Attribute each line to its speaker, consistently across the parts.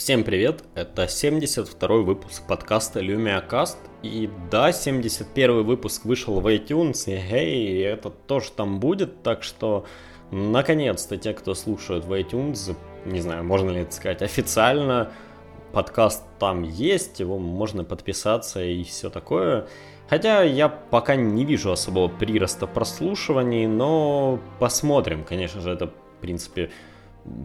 Speaker 1: Всем привет, это 72 выпуск подкаста LumiaCast. И да, 71 выпуск вышел в iTunes, и hey, это тоже там будет, так что наконец-то те, кто слушают в iTunes, не знаю, можно ли это сказать официально, подкаст там есть, его можно подписаться и все такое. Хотя я пока не вижу особого прироста прослушиваний, но посмотрим, конечно же, это в принципе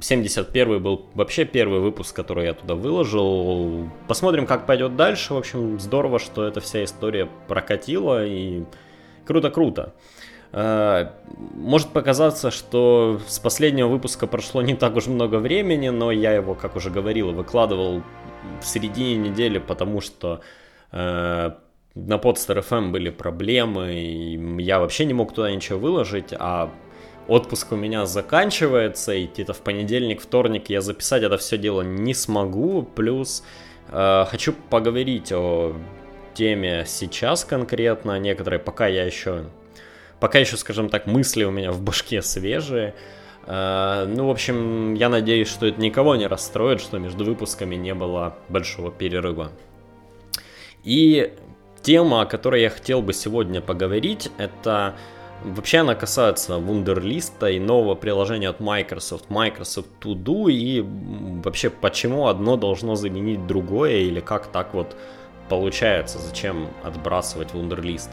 Speaker 1: 71 был вообще первый выпуск, который я туда выложил. Посмотрим, как пойдет дальше. В общем, здорово, что эта вся история прокатила и круто-круто. Э, может показаться, что с последнего выпуска прошло не так уж много времени, но я его, как уже говорил, выкладывал в середине недели, потому что э, на Podster FM были проблемы, и я вообще не мог туда ничего выложить, а отпуск у меня заканчивается, и где-то в понедельник, вторник я записать это все дело не смогу. Плюс э, хочу поговорить о теме сейчас конкретно, некоторые, пока я еще, пока еще, скажем так, мысли у меня в башке свежие. Uh, ну, в общем, я надеюсь, что это никого не расстроит, что между выпусками не было большого перерыва. И тема, о которой я хотел бы сегодня поговорить, это Вообще она касается Вундерлиста и нового приложения от Microsoft, Microsoft To Do, и вообще почему одно должно заменить другое, или как так вот получается, зачем отбрасывать Wunderlist.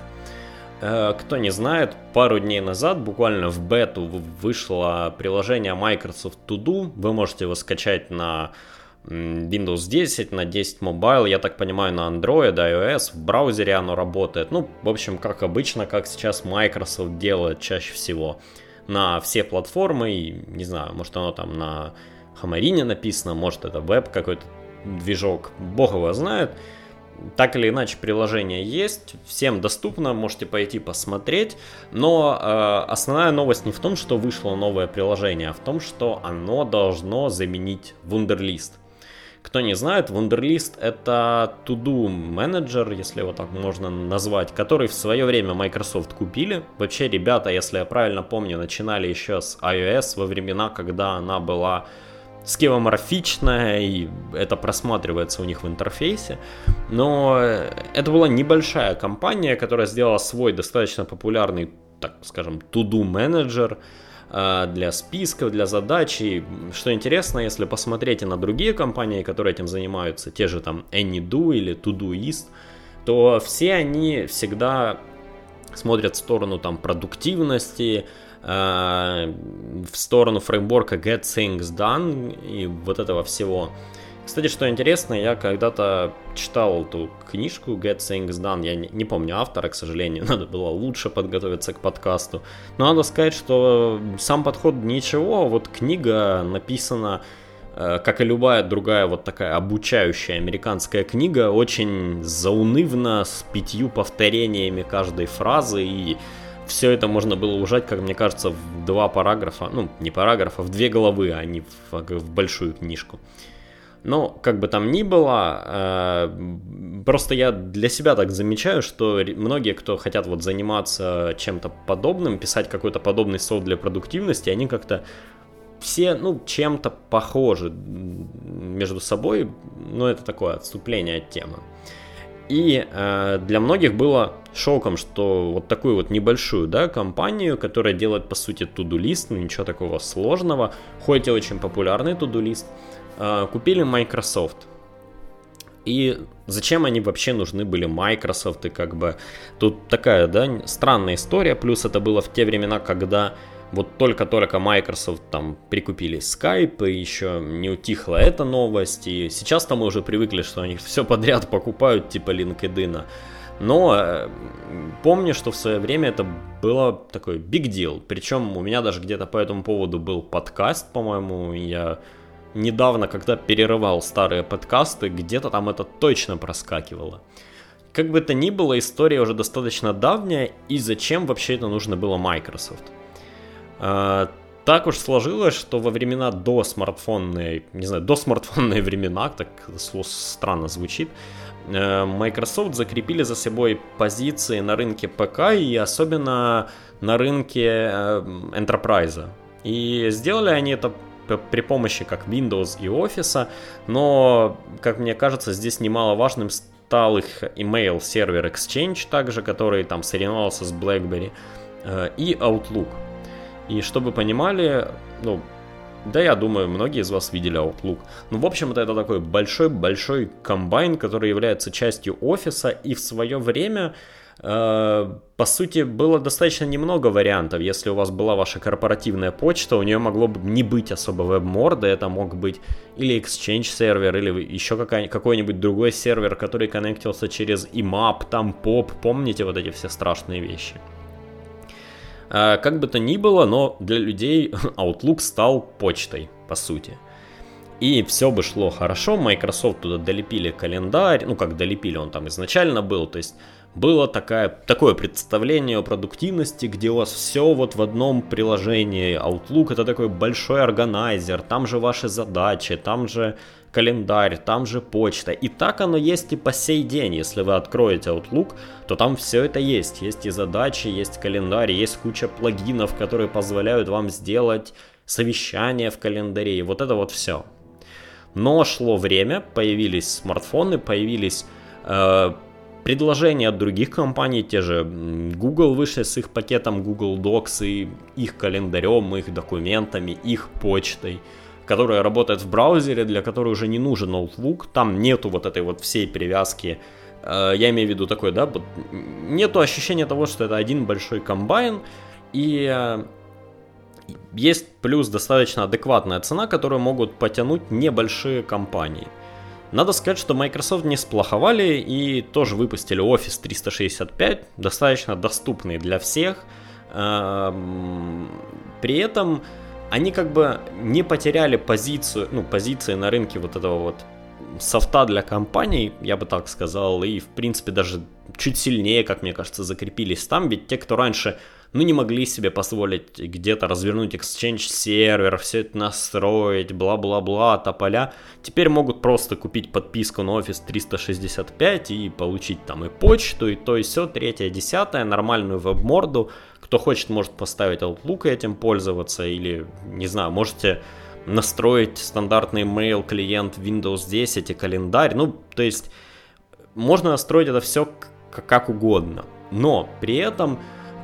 Speaker 1: Э, кто не знает, пару дней назад, буквально в бету, вышло приложение Microsoft To Do. Вы можете его скачать на Windows 10 на 10 Mobile, я так понимаю, на Android, iOS, в браузере оно работает. Ну, в общем, как обычно, как сейчас Microsoft делает чаще всего на все платформы, и, не знаю, может оно там на Хамарине написано, может это веб какой-то движок, бог его знает. Так или иначе, приложение есть, всем доступно, можете пойти посмотреть. Но э, основная новость не в том, что вышло новое приложение, а в том, что оно должно заменить Wunderlist. Кто не знает, Wunderlist это to-do менеджер, если его так можно назвать, который в свое время Microsoft купили. Вообще, ребята, если я правильно помню, начинали еще с iOS во времена, когда она была скевоморфичная, и это просматривается у них в интерфейсе. Но это была небольшая компания, которая сделала свой достаточно популярный, так скажем, to-do менеджер, для списков, для задач. И что интересно, если посмотреть на другие компании, которые этим занимаются, те же там AnyDo или Todoist, то все они всегда смотрят в сторону там продуктивности, э, в сторону фреймворка Get Things Done и вот этого всего. Кстати, что интересно, я когда-то читал эту книжку Get Things Done, я не, помню автора, к сожалению, надо было лучше подготовиться к подкасту. Но надо сказать, что сам подход ничего, вот книга написана э, как и любая другая вот такая обучающая американская книга, очень заунывно, с пятью повторениями каждой фразы, и все это можно было ужать, как мне кажется, в два параграфа, ну, не параграфа, в две главы, а не в, в большую книжку. Но, как бы там ни было, э, просто я для себя так замечаю, что многие, кто хотят вот заниматься чем-то подобным, писать какой-то подобный софт для продуктивности, они как-то все, ну, чем-то похожи между собой, но это такое отступление от темы. И э, для многих было шоком, что вот такую вот небольшую, да, компанию, которая делает, по сути, туду-лист, ну, ничего такого сложного, хоть и очень популярный туду-лист, Э, купили Microsoft. И зачем они вообще нужны были Microsoft? И как бы тут такая, да, странная история. Плюс это было в те времена, когда вот только-только Microsoft там прикупили Skype, и еще не утихла эта новость. И сейчас-то мы уже привыкли, что они все подряд покупают, типа LinkedIn. Но э, помню, что в свое время это было такой big deal. Причем у меня даже где-то по этому поводу был подкаст, по-моему, я недавно, когда перерывал старые подкасты, где-то там это точно проскакивало. Как бы то ни было, история уже достаточно давняя, и зачем вообще это нужно было Microsoft? А, так уж сложилось, что во времена до смартфонной, не знаю, до смартфонные времена, так странно звучит, э, Microsoft закрепили за собой позиции на рынке ПК и особенно на рынке э, Enterprise. И сделали они это при помощи как Windows и Office, но, как мне кажется, здесь немаловажным стал их email сервер Exchange также, который там соревновался с BlackBerry, э, и Outlook. И чтобы понимали, ну, да, я думаю, многие из вас видели Outlook. Ну, в общем-то, это такой большой-большой комбайн, который является частью офиса, и в свое время, по сути, было достаточно немного вариантов. Если у вас была ваша корпоративная почта, у нее могло бы не быть особо веб-морда, это мог быть или Exchange сервер, или еще какой-нибудь другой сервер, который коннектился через IMAP, там POP, помните вот эти все страшные вещи. А, как бы то ни было, но для людей Outlook стал почтой, по сути. И все бы шло хорошо, Microsoft туда долепили календарь, ну как долепили, он там изначально был, то есть было такая, такое представление о продуктивности, где у вас все вот в одном приложении. Outlook это такой большой органайзер, там же ваши задачи, там же календарь, там же почта. И так оно есть и по сей день. Если вы откроете Outlook, то там все это есть. Есть и задачи, есть календарь, есть куча плагинов, которые позволяют вам сделать совещание в календаре. И вот это вот все. Но шло время, появились смартфоны, появились э, предложения от других компаний, те же Google вышли с их пакетом Google Docs и их календарем, их документами, их почтой которая работает в браузере, для которой уже не нужен ноутбук, там нету вот этой вот всей привязки, э, я имею в виду такой, да, нету ощущения того, что это один большой комбайн, и э, есть плюс достаточно адекватная цена, которую могут потянуть небольшие компании. Надо сказать, что Microsoft не сплоховали и тоже выпустили Office 365, достаточно доступный для всех. Эм, при этом они как бы не потеряли позицию, ну, позиции на рынке вот этого вот софта для компаний, я бы так сказал, и в принципе даже чуть сильнее, как мне кажется, закрепились там, ведь те, кто раньше ну, не могли себе позволить где-то развернуть Exchange сервер, все это настроить, бла-бла-бла, тополя. Теперь могут просто купить подписку на Office 365 и получить там и почту, и то, и все, третье, десятое, нормальную веб-морду. Кто хочет, может поставить Outlook и этим пользоваться, или, не знаю, можете настроить стандартный mail клиент Windows 10 и календарь. Ну, то есть, можно настроить это все как угодно. Но при этом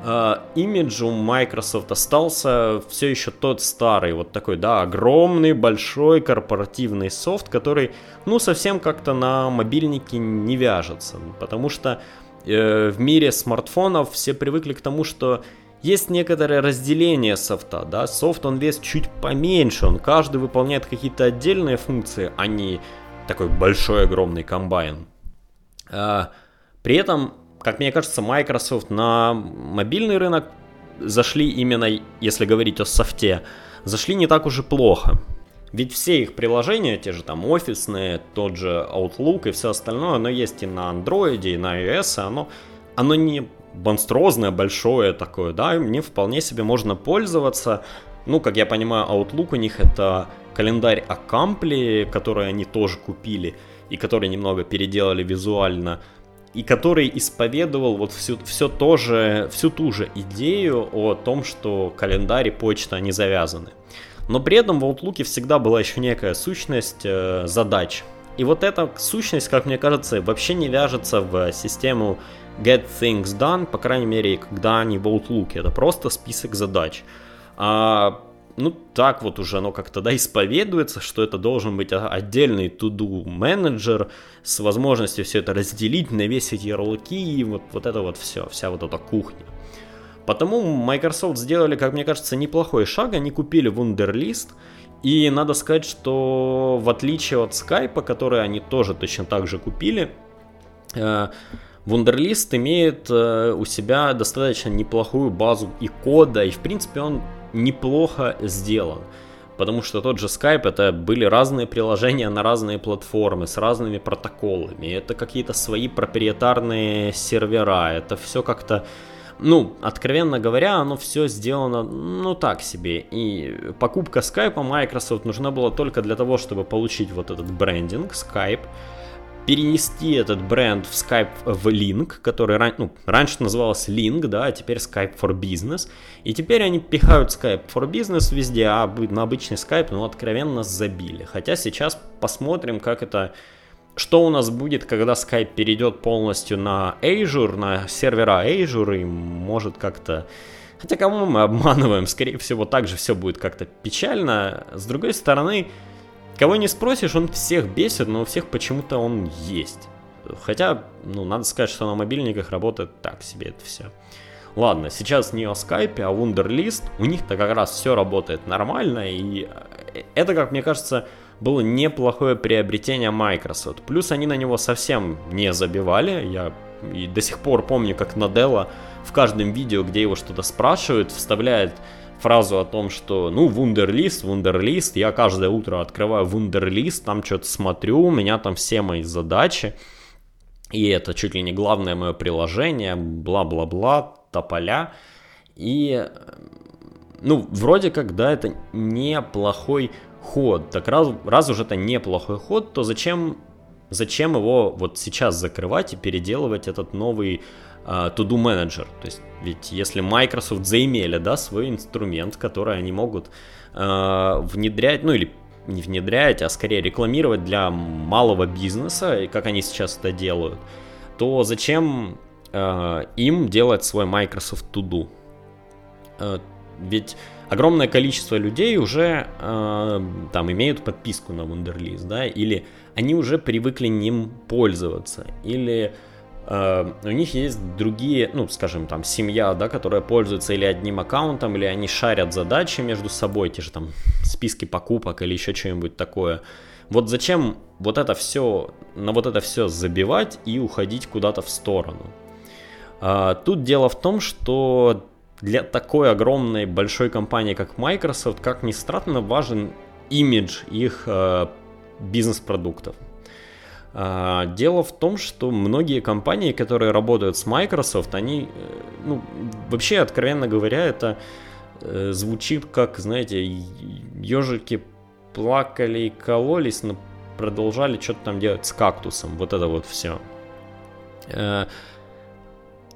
Speaker 1: Uh, имидж у Microsoft остался все еще тот старый, вот такой, да, огромный, большой корпоративный софт, который, ну, совсем как-то на мобильнике не вяжется, потому что э, в мире смартфонов все привыкли к тому, что есть некоторое разделение софта, да, софт он вес чуть поменьше, он каждый выполняет какие-то отдельные функции, а не такой большой огромный комбайн. Uh, при этом как мне кажется, Microsoft на мобильный рынок зашли именно, если говорить о софте, зашли не так уж и плохо. Ведь все их приложения, те же там офисные, тот же Outlook и все остальное, оно есть и на Android, и на iOS, оно, оно не монструозное, большое такое, да, мне вполне себе можно пользоваться. Ну, как я понимаю, Outlook у них это календарь Accompli, который они тоже купили, и который немного переделали визуально и который исповедовал вот всю, все то же, всю ту же идею о том, что календарь и почта, они завязаны. Но при этом в Outlook всегда была еще некая сущность э, задач. И вот эта сущность, как мне кажется, вообще не вяжется в систему Get Things Done, по крайней мере, когда они в Outlook. Это просто список задач. А ну, так вот уже оно как-то, да, исповедуется, что это должен быть отдельный to-do менеджер с возможностью все это разделить, навесить ярлыки и вот, вот это вот все, вся вот эта кухня. Потому Microsoft сделали, как мне кажется, неплохой шаг, они купили Wunderlist, и надо сказать, что в отличие от Skype, который они тоже точно так же купили, Wunderlist имеет э, у себя достаточно неплохую базу и кода, и в принципе он неплохо сделан. Потому что тот же Skype это были разные приложения на разные платформы с разными протоколами. Это какие-то свои проприетарные сервера. Это все как-то, ну, откровенно говоря, оно все сделано, ну, так себе. И покупка Skype Microsoft нужна была только для того, чтобы получить вот этот брендинг Skype. Перенести этот бренд в Skype в Link, который ран, ну, раньше назывался Link, да, а теперь Skype for Business. И теперь они пихают Skype for Business везде, а на обычный Skype, ну, откровенно забили. Хотя сейчас посмотрим, как это что у нас будет, когда Skype перейдет полностью на Azure, на сервера Azure, и может как-то... Хотя кому мы обманываем, скорее всего, также все будет как-то печально. С другой стороны, Кого не спросишь, он всех бесит, но у всех почему-то он есть. Хотя, ну, надо сказать, что на мобильниках работает так себе это все. Ладно, сейчас не о скайпе, а Wunderlist. У них-то как раз все работает нормально, и э, это, как мне кажется, было неплохое приобретение Microsoft. Плюс они на него совсем не забивали. Я и до сих пор помню, как Наделла в каждом видео, где его что-то спрашивают, вставляет фразу о том, что, ну, вундерлист, вундерлист, я каждое утро открываю вундерлист, там что-то смотрю, у меня там все мои задачи, и это чуть ли не главное мое приложение, бла-бла-бла, тополя, и, ну, вроде как, да, это неплохой ход, так раз, раз уж это неплохой ход, то зачем, зачем его вот сейчас закрывать и переделывать этот новый to-do manager, то есть ведь если Microsoft заимели, да, свой инструмент, который они могут э, внедрять, ну или не внедрять, а скорее рекламировать для малого бизнеса, как они сейчас это делают, то зачем э, им делать свой Microsoft To Do? Э, ведь огромное количество людей уже э, там имеют подписку на Wunderlist, да, или они уже привыкли ним пользоваться, или у них есть другие, ну, скажем, там, семья, да, которая пользуется или одним аккаунтом, или они шарят задачи между собой, те же там списки покупок или еще что-нибудь такое. Вот зачем вот это все, на вот это все забивать и уходить куда-то в сторону? Uh, тут дело в том, что для такой огромной большой компании, как Microsoft, как ни странно, важен имидж их uh, бизнес-продуктов. А, дело в том, что многие компании, которые работают с Microsoft, они, э, ну, вообще, откровенно говоря, это э, звучит как, знаете, ежики плакали и кололись, но продолжали что-то там делать с кактусом. Вот это вот все. Э,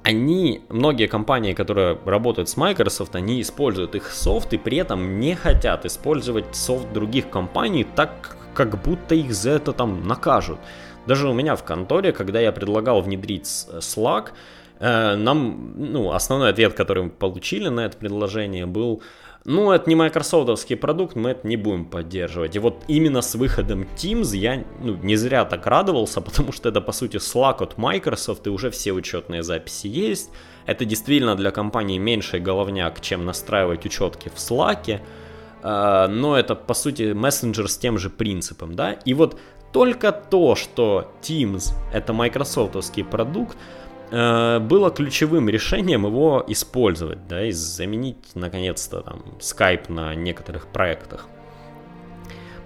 Speaker 1: они, многие компании, которые работают с Microsoft, они используют их софт и при этом не хотят использовать софт других компаний так, как будто их за это там накажут. Даже у меня в конторе, когда я предлагал внедрить Slack, э, нам, ну, основной ответ, который мы получили на это предложение был, ну, это не майкрософтовский продукт, мы это не будем поддерживать. И вот именно с выходом Teams я ну, не зря так радовался, потому что это, по сути, Slack от Microsoft, и уже все учетные записи есть. Это действительно для компании меньший головняк, чем настраивать учетки в Slack. Э, но это, по сути, мессенджер с тем же принципом, да. И вот только то, что Teams это майкрософтовский продукт, э, было ключевым решением его использовать, да, и заменить наконец-то там Skype на некоторых проектах.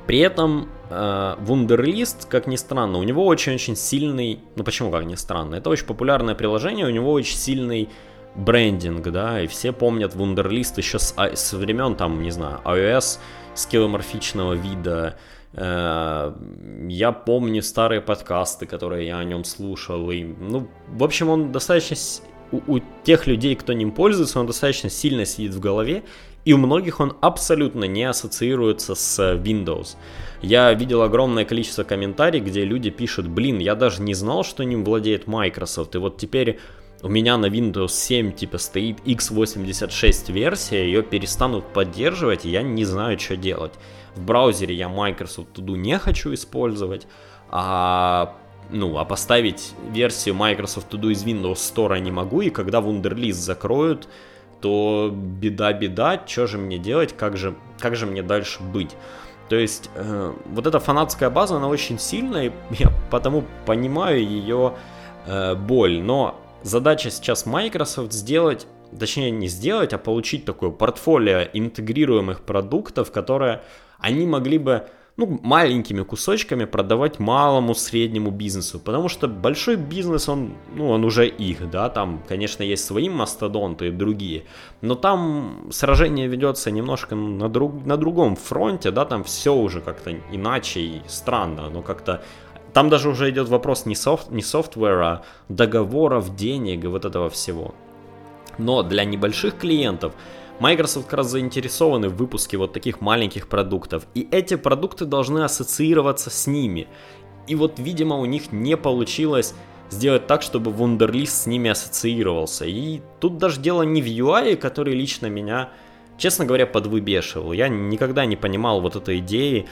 Speaker 1: При этом э, Wunderlist, как ни странно, у него очень-очень сильный, ну почему как ни странно, это очень популярное приложение, у него очень сильный брендинг, да, и все помнят Wunderlist еще с, а, с времен, там, не знаю, iOS, скилломорфичного вида, Э, я помню старые подкасты, которые я о нем слушал. И, ну, в общем, он достаточно... У, у тех людей, кто ним пользуется, он достаточно сильно сидит в голове. И у многих он абсолютно не ассоциируется с Windows. Я видел огромное количество комментариев, где люди пишут, блин, я даже не знал, что ним владеет Microsoft. И вот теперь у меня на Windows 7 типа стоит x86 версия, ее перестанут поддерживать, и я не знаю, что делать. В браузере я Microsoft Do не хочу использовать, а ну, а поставить версию Microsoft Do из Windows Store не могу, и когда Wunderlist закроют, то беда-беда, что же мне делать, как же, как же мне дальше быть. То есть э, вот эта фанатская база, она очень сильная, и я потому понимаю ее э, боль, но задача сейчас Microsoft сделать, точнее не сделать, а получить такое портфолио интегрируемых продуктов, которые они могли бы ну, маленькими кусочками продавать малому среднему бизнесу, потому что большой бизнес, он, ну, он уже их, да, там, конечно, есть свои мастодонты и другие, но там сражение ведется немножко на, друг, на другом фронте, да, там все уже как-то иначе и странно, но как-то там даже уже идет вопрос не, софт, не софтвера, а договоров, денег и вот этого всего. Но для небольших клиентов Microsoft как раз заинтересованы в выпуске вот таких маленьких продуктов. И эти продукты должны ассоциироваться с ними. И вот, видимо, у них не получилось сделать так, чтобы Wunderlist с ними ассоциировался. И тут даже дело не в UI, который лично меня, честно говоря, подвыбешивал. Я никогда не понимал вот этой идеи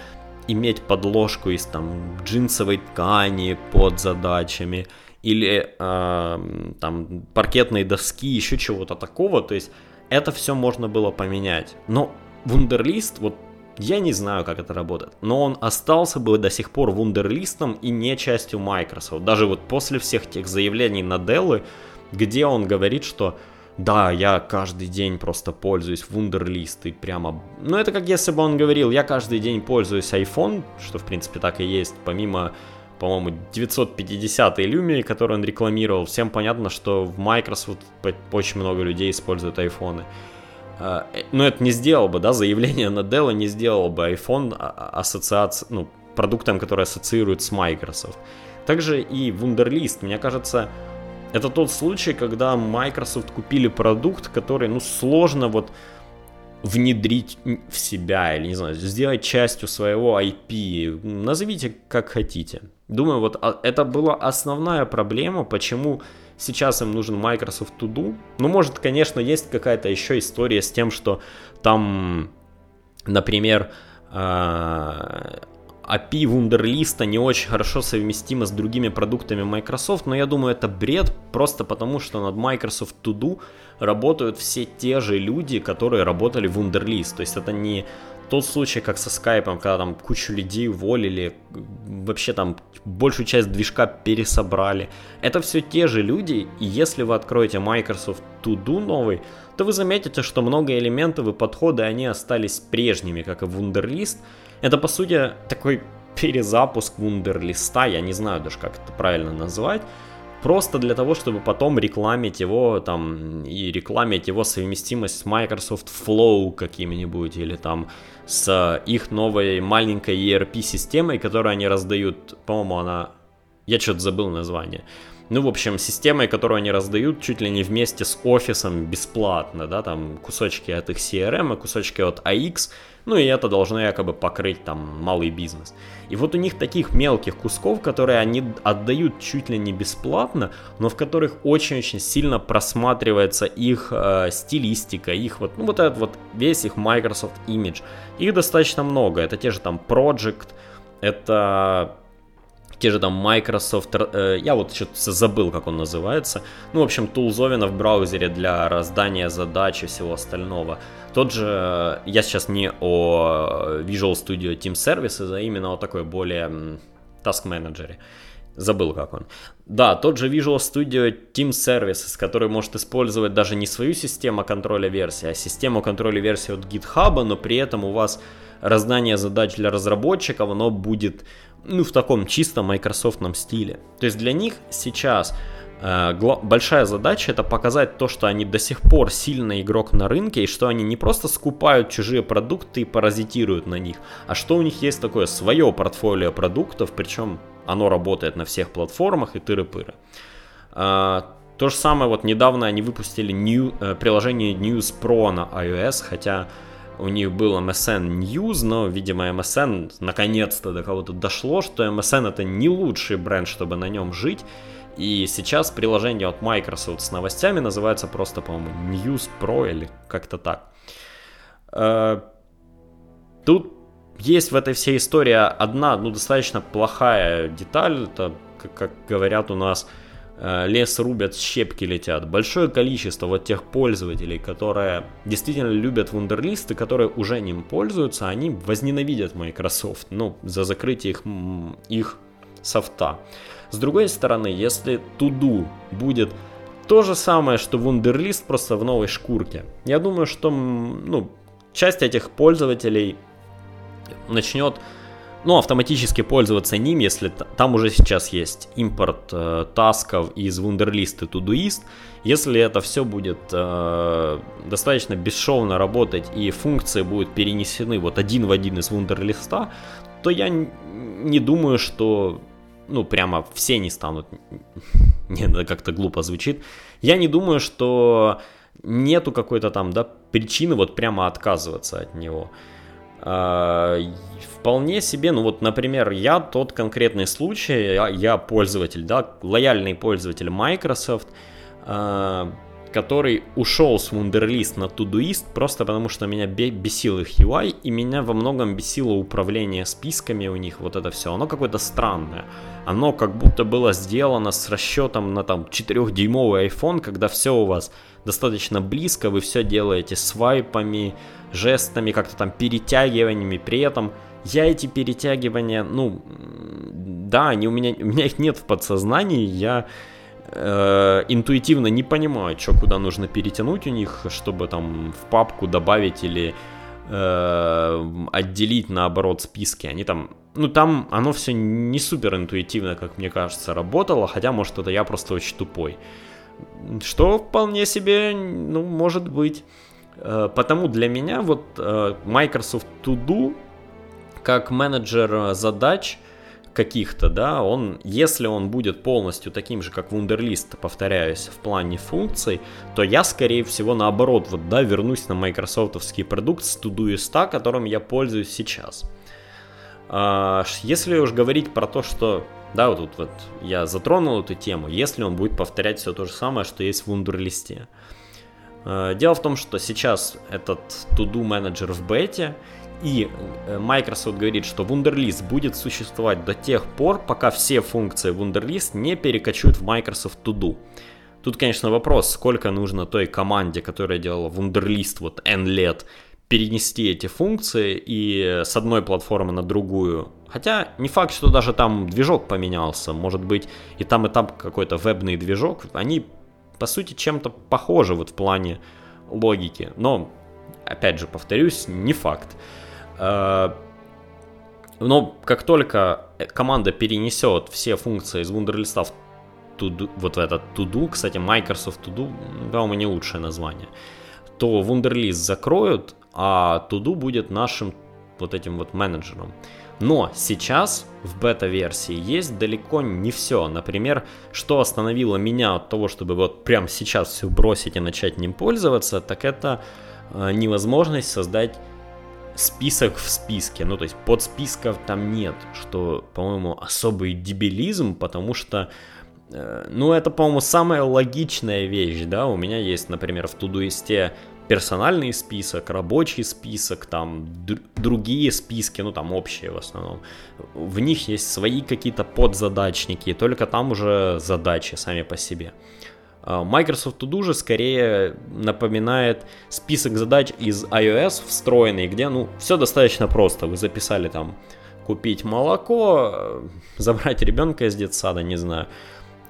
Speaker 1: иметь подложку из там джинсовой ткани под задачами или э, там паркетной доски, еще чего-то такого. То есть это все можно было поменять. Но Wunderlist, вот я не знаю, как это работает, но он остался бы до сих пор вундерлистом и не частью Microsoft. Даже вот после всех тех заявлений на Dell, где он говорит, что да, я каждый день просто пользуюсь Wunderlist и прямо... Ну, это как если бы он говорил, я каждый день пользуюсь iPhone, что в принципе так и есть, помимо, по-моему, 950 Lumia, который он рекламировал, всем понятно, что в Microsoft очень много людей используют iPhone. А, э, но это не сделал бы, да, заявление на Dell не сделал бы iPhone а, а, ассоциаци... ну, продуктом, который ассоциирует с Microsoft. Также и Wunderlist, мне кажется, это тот случай, когда Microsoft купили продукт, который, ну, сложно вот внедрить в себя или, не знаю, сделать частью своего IP. Назовите как хотите. Думаю, вот это была основная проблема, почему сейчас им нужен Microsoft To Do. Ну, может, конечно, есть какая-то еще история с тем, что там, например, а, API Wunderlist не очень хорошо совместимо с другими продуктами Microsoft, но я думаю, это бред просто потому, что над Microsoft To Do работают все те же люди, которые работали в Wunderlist. То есть это не тот случай, как со скайпом, когда там кучу людей уволили, вообще там большую часть движка пересобрали. Это все те же люди, и если вы откроете Microsoft To Do новый, то вы заметите, что много элементов и подходы, они остались прежними, как и Wunderlist. Это, по сути, такой перезапуск Wunderlist, я не знаю даже, как это правильно назвать, просто для того, чтобы потом рекламить его там и рекламить его совместимость с Microsoft Flow каким-нибудь или там с их новой маленькой ERP-системой, которую они раздают, по-моему, она... Я что-то забыл название. Ну, в общем, системой, которую они раздают чуть ли не вместе с офисом бесплатно, да, там кусочки от их CRM, кусочки от AX, ну и это должно якобы покрыть там малый бизнес. И вот у них таких мелких кусков, которые они отдают чуть ли не бесплатно, но в которых очень-очень сильно просматривается их э, стилистика, их вот, ну вот этот вот весь их Microsoft Image. Их достаточно много, это те же там Project, это те же там Microsoft, э, я вот что-то забыл, как он называется. Ну, в общем, тулзовина в браузере для раздания задач и всего остального. Тот же, я сейчас не о Visual Studio Team Services, а именно о такой более Task Manager. Забыл, как он. Да, тот же Visual Studio Team Services, который может использовать даже не свою систему контроля версии, а систему контроля версии от GitHub, но при этом у вас раздание задач для разработчиков, оно будет ну, в таком чистом майкрософтном стиле. То есть для них сейчас э, большая задача это показать то, что они до сих пор сильный игрок на рынке, и что они не просто скупают чужие продукты и паразитируют на них, а что у них есть такое свое портфолио продуктов, причем оно работает на всех платформах и тыры-пыры. Э, то же самое, вот недавно они выпустили new, э, приложение News Pro на iOS, хотя у них был MSN News, но, видимо, MSN наконец-то до кого-то дошло, что MSN это не лучший бренд, чтобы на нем жить. И сейчас приложение от Microsoft с новостями называется просто, по-моему, News Pro или как-то так. Э, тут есть в этой всей истории одна, ну, достаточно плохая деталь, это, как говорят у нас, лес рубят, щепки летят. Большое количество вот тех пользователей, которые действительно любят вундерлисты, которые уже ним пользуются, они возненавидят Microsoft, ну, за закрытие их, их софта. С другой стороны, если Туду будет то же самое, что Wunderlist, просто в новой шкурке, я думаю, что ну, часть этих пользователей начнет ну, автоматически пользоваться ним, если там уже сейчас есть импорт э, тасков из Wunderlist и Todoist. Если это все будет э, достаточно бесшовно работать и функции будут перенесены вот один в один из Wunderlist, то я не думаю, что ну, прямо все не станут, нет, это как-то глупо звучит, я не думаю, что нету какой-то там, да, причины вот прямо отказываться от него. А, вполне себе, ну вот, например, я тот конкретный случай, я, я пользователь, да, лояльный пользователь Microsoft, а, который ушел с Wunderlist на Todoist просто потому, что меня бесил их UI, и меня во многом бесило управление списками у них, вот это все. Оно какое-то странное. Оно как будто было сделано с расчетом на там 4-дюймовый iPhone, когда все у вас достаточно близко, вы все делаете свайпами, жестами, как-то там перетягиваниями, при этом я эти перетягивания, ну, да, они у меня, у меня их нет в подсознании, я э, интуитивно не понимаю, что куда нужно перетянуть у них, чтобы там в папку добавить или э, отделить наоборот списки. Они там, ну там оно все не супер интуитивно, как мне кажется, работало, хотя может это я просто очень тупой. Что вполне себе, ну, может быть. Э, потому для меня вот э, Microsoft To Do как менеджер задач каких-то, да, он, если он будет полностью таким же, как Wunderlist, повторяюсь, в плане функций, то я, скорее всего, наоборот, вот, да, вернусь на майкрософтовский продукт с Todoist, которым я пользуюсь сейчас. А, если уж говорить про то, что, да, вот тут вот я затронул эту тему, если он будет повторять все то же самое, что есть в Wunderlist. А, дело в том, что сейчас этот To-Do менеджер в бете, и э, Microsoft говорит, что Wunderlist будет существовать до тех пор, пока все функции Wunderlist не перекочуют в Microsoft To Do. Тут, конечно, вопрос, сколько нужно той команде, которая делала Wunderlist вот N лет, перенести эти функции и с одной платформы на другую. Хотя не факт, что даже там движок поменялся. Может быть и там и там какой-то вебный движок. Они по сути чем-то похожи вот в плане логики. Но, опять же, повторюсь, не факт. Э, но как только команда перенесет все функции из Wunderlist в to вот в этот To-Do, кстати, Microsoft To-Do, по-моему, не лучшее название, то Wunderlist закроют, а To-Do будет нашим вот этим вот менеджером. Но сейчас в бета-версии есть далеко не все. Например, что остановило меня от того, чтобы вот прямо сейчас все бросить и начать ним пользоваться, так это э, невозможность создать список в списке, ну то есть подсписков там нет, что, по-моему, особый дебилизм, потому что, э, ну это, по-моему, самая логичная вещь, да, у меня есть, например, в Тудуисте персональный список, рабочий список, там другие списки, ну там общие в основном. В них есть свои какие-то подзадачники, только там уже задачи сами по себе. А, Microsoft To Do же скорее напоминает список задач из iOS встроенный, где ну все достаточно просто. Вы записали там купить молоко, забрать ребенка из детсада, не знаю,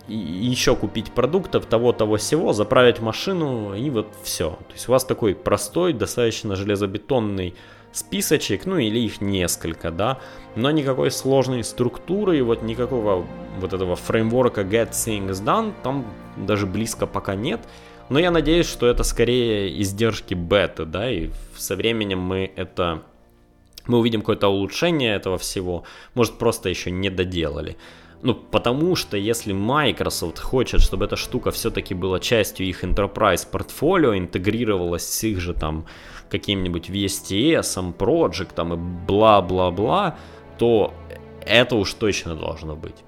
Speaker 1: и еще купить продуктов того, того всего, заправить машину и вот все. То есть у вас такой простой, достаточно железобетонный списочек, ну или их несколько, да, но никакой сложной структуры, вот никакого вот этого фреймворка Get Things Done там даже близко пока нет. Но я надеюсь, что это скорее издержки бета, да, и со временем мы это мы увидим какое-то улучшение этого всего, может просто еще не доделали. Ну, потому что если Microsoft хочет, чтобы эта штука все-таки была частью их enterprise портфолио, интегрировалась с их же там каким-нибудь VSTS, Project и бла-бла-бла, то это уж точно должно быть.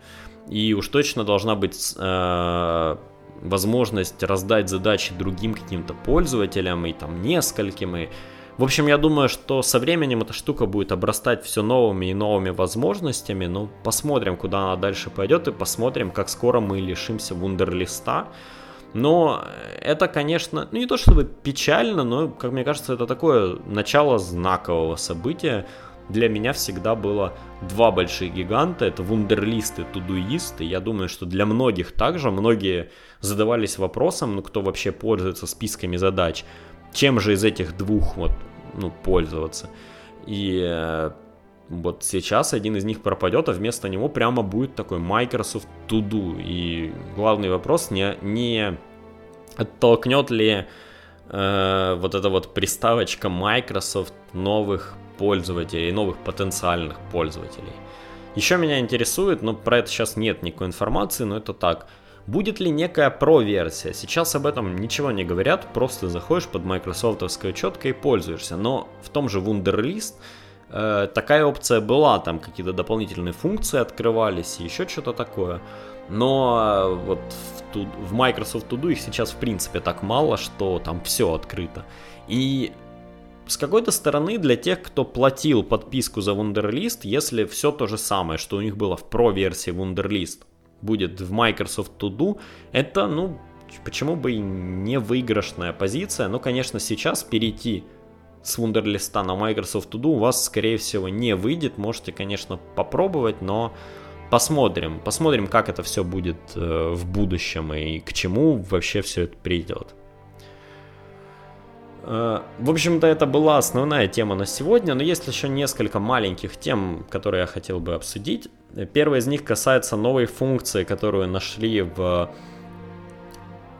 Speaker 1: И уж точно должна быть э, возможность раздать задачи другим каким-то пользователям и там нескольким. И... В общем, я думаю, что со временем эта штука будет обрастать все новыми и новыми возможностями. Ну, посмотрим, куда она дальше пойдет и посмотрим, как скоро мы лишимся вундерлиста. Но это, конечно, ну не то чтобы печально, но, как мне кажется, это такое начало знакового события, для меня всегда было два больших гиганта, это Вундерлист и Тудуист, и я думаю, что для многих также, многие задавались вопросом, ну кто вообще пользуется списками задач, чем же из этих двух вот, ну, пользоваться. И э, вот сейчас один из них пропадет, а вместо него прямо будет такой Microsoft To Do. И главный вопрос, не, не оттолкнет ли э, вот эта вот приставочка Microsoft новых пользователей, новых потенциальных пользователей. Еще меня интересует, но про это сейчас нет никакой информации, но это так. Будет ли некая про-версия? Сейчас об этом ничего не говорят, просто заходишь под майкрософтовское четко и пользуешься. Но в том же Wunderlist э, такая опция была, там какие-то дополнительные функции открывались еще что-то такое. Но э, вот в, в Microsoft To Do их сейчас в принципе так мало, что там все открыто. И с какой-то стороны для тех, кто платил подписку за Wunderlist, если все то же самое, что у них было в Pro-версии Wunderlist, будет в Microsoft To Do, это, ну, почему бы и не выигрышная позиция. Но, конечно, сейчас перейти с Wunderlist на Microsoft To Do у вас, скорее всего, не выйдет. Можете, конечно, попробовать, но посмотрим. Посмотрим, как это все будет э, в будущем и к чему вообще все это придет. Э, в общем-то, это была основная тема на сегодня, но есть еще несколько маленьких тем, которые я хотел бы обсудить. Первая из них касается новой функции, которую нашли в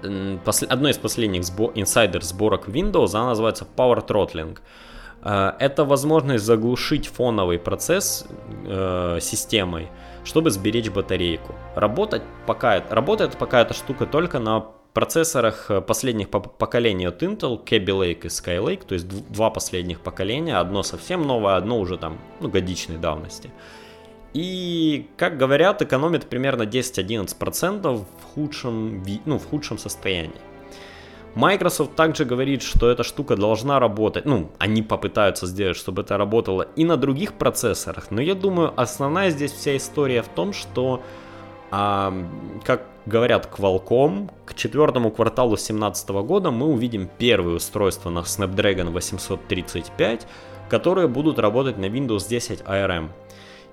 Speaker 1: одной из последних сбо... инсайдер сборок Windows, она называется Power Throttling. Э, это возможность заглушить фоновый процесс э, системой, чтобы сберечь батарейку. Работать пока, работает пока эта штука только на процессорах э, последних поколений от Intel, Kaby Lake и Skylake, то есть два последних поколения, одно совсем новое, одно уже там, ну, годичной давности. И, как говорят, экономит примерно 10-11% в худшем, ну, в худшем состоянии. Microsoft также говорит, что эта штука должна работать, ну, они попытаются сделать, чтобы это работало и на других процессорах, но я думаю, основная здесь вся история в том, что, а, как говорят Qualcomm, к четвертому кварталу 2017 года мы увидим первые устройства на Snapdragon 835, которые будут работать на Windows 10 ARM.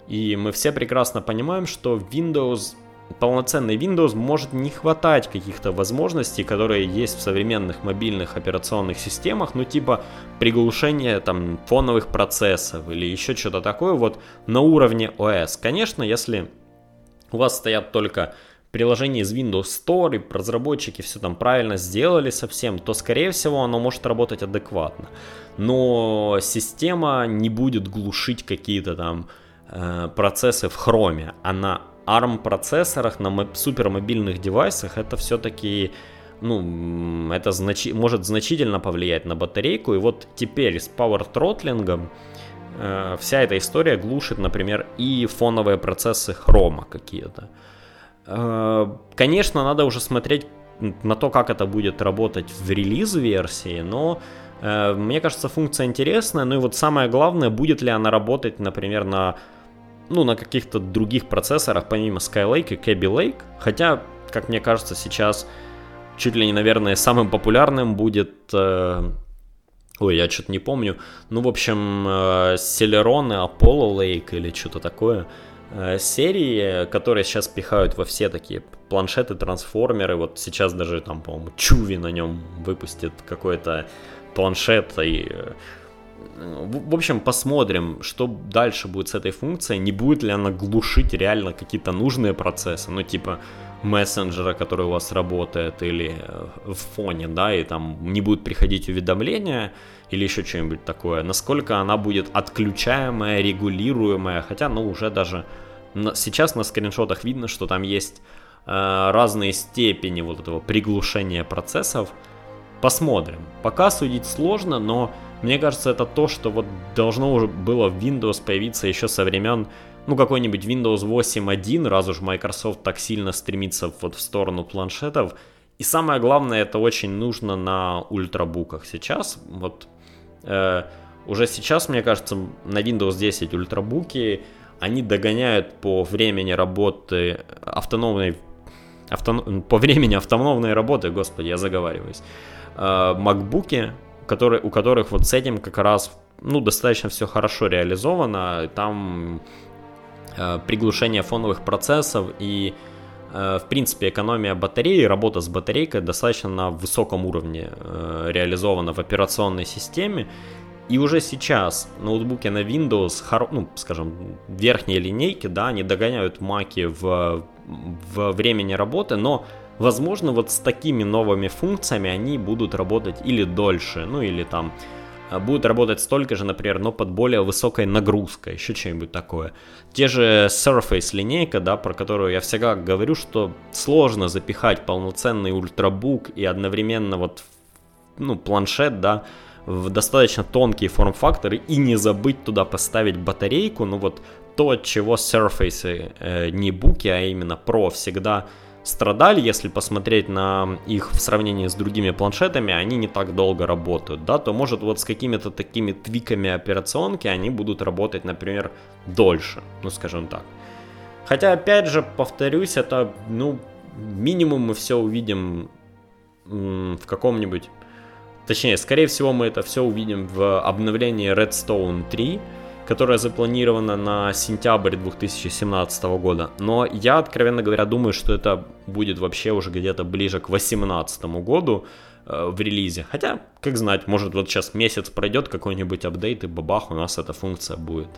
Speaker 1: И мы все прекрасно понимаем, что Windows, полноценный Windows может не хватать каких-то возможностей, которые есть в современных мобильных операционных системах, ну типа приглушение там фоновых процессов или еще что-то такое вот на уровне OS. Конечно, если у вас стоят только приложение из Windows Store, и разработчики все там правильно сделали совсем, то, скорее всего, оно может работать адекватно. Но система не будет глушить какие-то там э, процессы в хроме, а на ARM процессорах, на супермобильных девайсах это все-таки ну, это значи может значительно повлиять на батарейку. И вот теперь с Power Throttling э, вся эта история глушит, например, и фоновые процессы хрома какие-то. Э, конечно, надо уже смотреть на то, как это будет работать в релиз-версии, но э, мне кажется, функция интересная. Ну и вот самое главное, будет ли она работать, например, на, ну, на каких-то других процессорах, помимо Skylake и Kaby Lake. Хотя, как мне кажется, сейчас чуть ли не, наверное, самым популярным будет... Э, ой, я что-то не помню. Ну, в общем, э, Celeron и Apollo Lake или что-то такое. Э, серии, которые сейчас пихают во все такие планшеты, трансформеры. Вот сейчас даже там, по-моему, Чуви на нем выпустит какой-то планшет и э, в общем, посмотрим, что дальше будет с этой функцией. Не будет ли она глушить реально какие-то нужные процессы, ну типа мессенджера, который у вас работает, или э, в фоне, да, и там не будет приходить уведомления, или еще что-нибудь такое. Насколько она будет отключаемая, регулируемая, хотя, ну, уже даже Сейчас на скриншотах видно, что там есть э, разные степени вот этого приглушения процессов. Посмотрим. Пока судить сложно, но мне кажется, это то, что вот должно уже было в Windows появиться еще со времен, ну, какой-нибудь Windows 8.1, раз уж Microsoft так сильно стремится вот в сторону планшетов. И самое главное, это очень нужно на ультрабуках сейчас. Вот э, уже сейчас, мне кажется, на Windows 10 ультрабуки они догоняют по времени работы автономной авто, по времени автономной работы, господи, я заговариваюсь, макбуки, которые, у которых вот с этим как раз ну, достаточно все хорошо реализовано, там э, приглушение фоновых процессов и э, в принципе экономия батареи, работа с батарейкой достаточно на высоком уровне э, реализована в операционной системе, и уже сейчас ноутбуки на Windows, ну, скажем, верхние линейки, да, они догоняют маки в, в времени работы, но, возможно, вот с такими новыми функциями они будут работать или дольше, ну, или там а, будет работать столько же, например, но под более высокой нагрузкой, еще что-нибудь такое. Те же Surface линейка, да, про которую я всегда говорю, что сложно запихать полноценный ультрабук и одновременно вот, ну, планшет, да, в достаточно тонкие форм-факторы и не забыть туда поставить батарейку, ну вот то, чего Surface, э, не буки, а именно Pro всегда страдали, если посмотреть на их в сравнении с другими планшетами, они не так долго работают, да, то может вот с какими-то такими твиками операционки они будут работать, например, дольше, ну скажем так. Хотя, опять же, повторюсь, это, ну, минимум мы все увидим в каком-нибудь, точнее, скорее всего, мы это все увидим в обновлении Redstone 3, которая запланирована на сентябрь 2017 года. Но я, откровенно говоря, думаю, что это будет вообще уже где-то ближе к 2018 году э, в релизе. Хотя, как знать, может вот сейчас месяц пройдет какой-нибудь апдейт и бабах, у нас эта функция будет.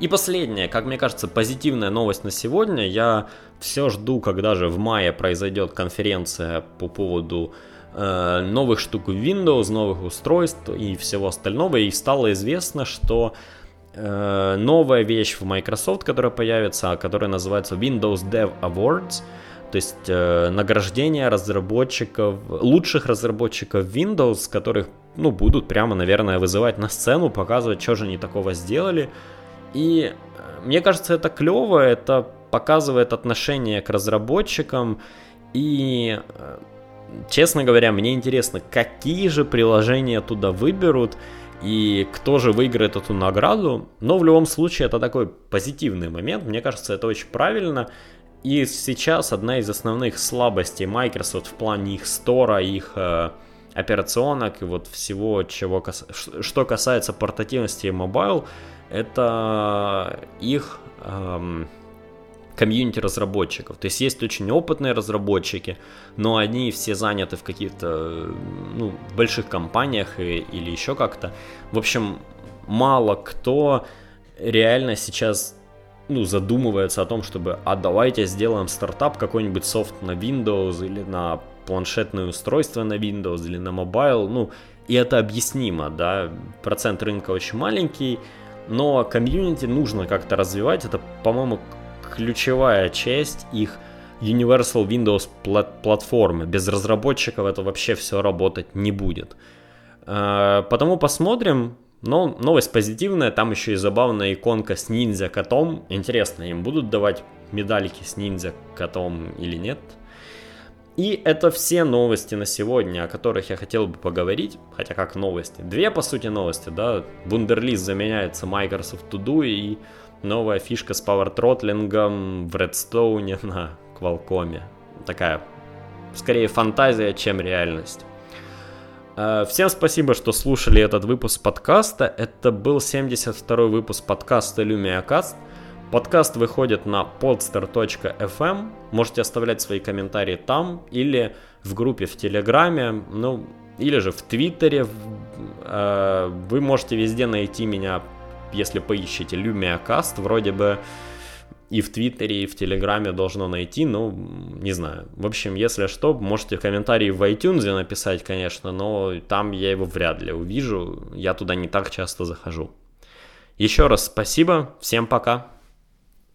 Speaker 1: И последняя, как мне кажется, позитивная новость на сегодня. Я все жду, когда же в мае произойдет конференция по поводу новых штук в Windows, новых устройств и всего остального. И стало известно, что э, новая вещь в Microsoft, которая появится, которая называется Windows Dev Awards, то есть э, награждение разработчиков, лучших разработчиков Windows, которых, ну, будут прямо, наверное, вызывать на сцену, показывать, что же они такого сделали. И мне кажется, это клево, это показывает отношение к разработчикам, и честно говоря, мне интересно, какие же приложения туда выберут и кто же выиграет эту награду. Но в любом случае это такой позитивный момент. Мне кажется, это очень правильно. И сейчас одна из основных слабостей Microsoft в плане их стора, их э, операционок и вот всего, чего кас... что касается портативности и mobile, это их эм, комьюнити разработчиков. То есть есть очень опытные разработчики, но они все заняты в каких-то ну, больших компаниях и, или еще как-то. В общем, мало кто реально сейчас ну, задумывается о том, чтобы а давайте сделаем стартап, какой-нибудь софт на Windows или на планшетное устройство на Windows или на mobile, ну, и это объяснимо, да, процент рынка очень маленький, но комьюнити нужно как-то развивать, это, по-моему, ключевая часть их Universal Windows платформы. Без разработчиков это вообще все работать не будет. А, потому посмотрим. Но новость позитивная, там еще и забавная иконка с ниндзя котом. Интересно, им будут давать медальки с ниндзя котом или нет? И это все новости на сегодня, о которых я хотел бы поговорить. Хотя как новости? Две, по сути, новости, да. Wunderlist заменяется Microsoft To Do и новая фишка с пауэр-тротлингом в Redstone на Qualcomm. Такая, скорее, фантазия, чем реальность. Э, всем спасибо, что слушали этот выпуск подкаста. Это был 72-й выпуск подкаста LumiaCast. Подкаст выходит на podster.fm. Можете оставлять свои комментарии там или в группе в Телеграме, ну, или же в Твиттере. Э, вы можете везде найти меня если поищите LumiaCast, вроде бы и в Твиттере, и в Телеграме должно найти, ну, не знаю. В общем, если что, можете комментарии в iTunes написать, конечно, но там я его вряд ли увижу, я туда не так часто захожу. Еще раз спасибо, всем пока.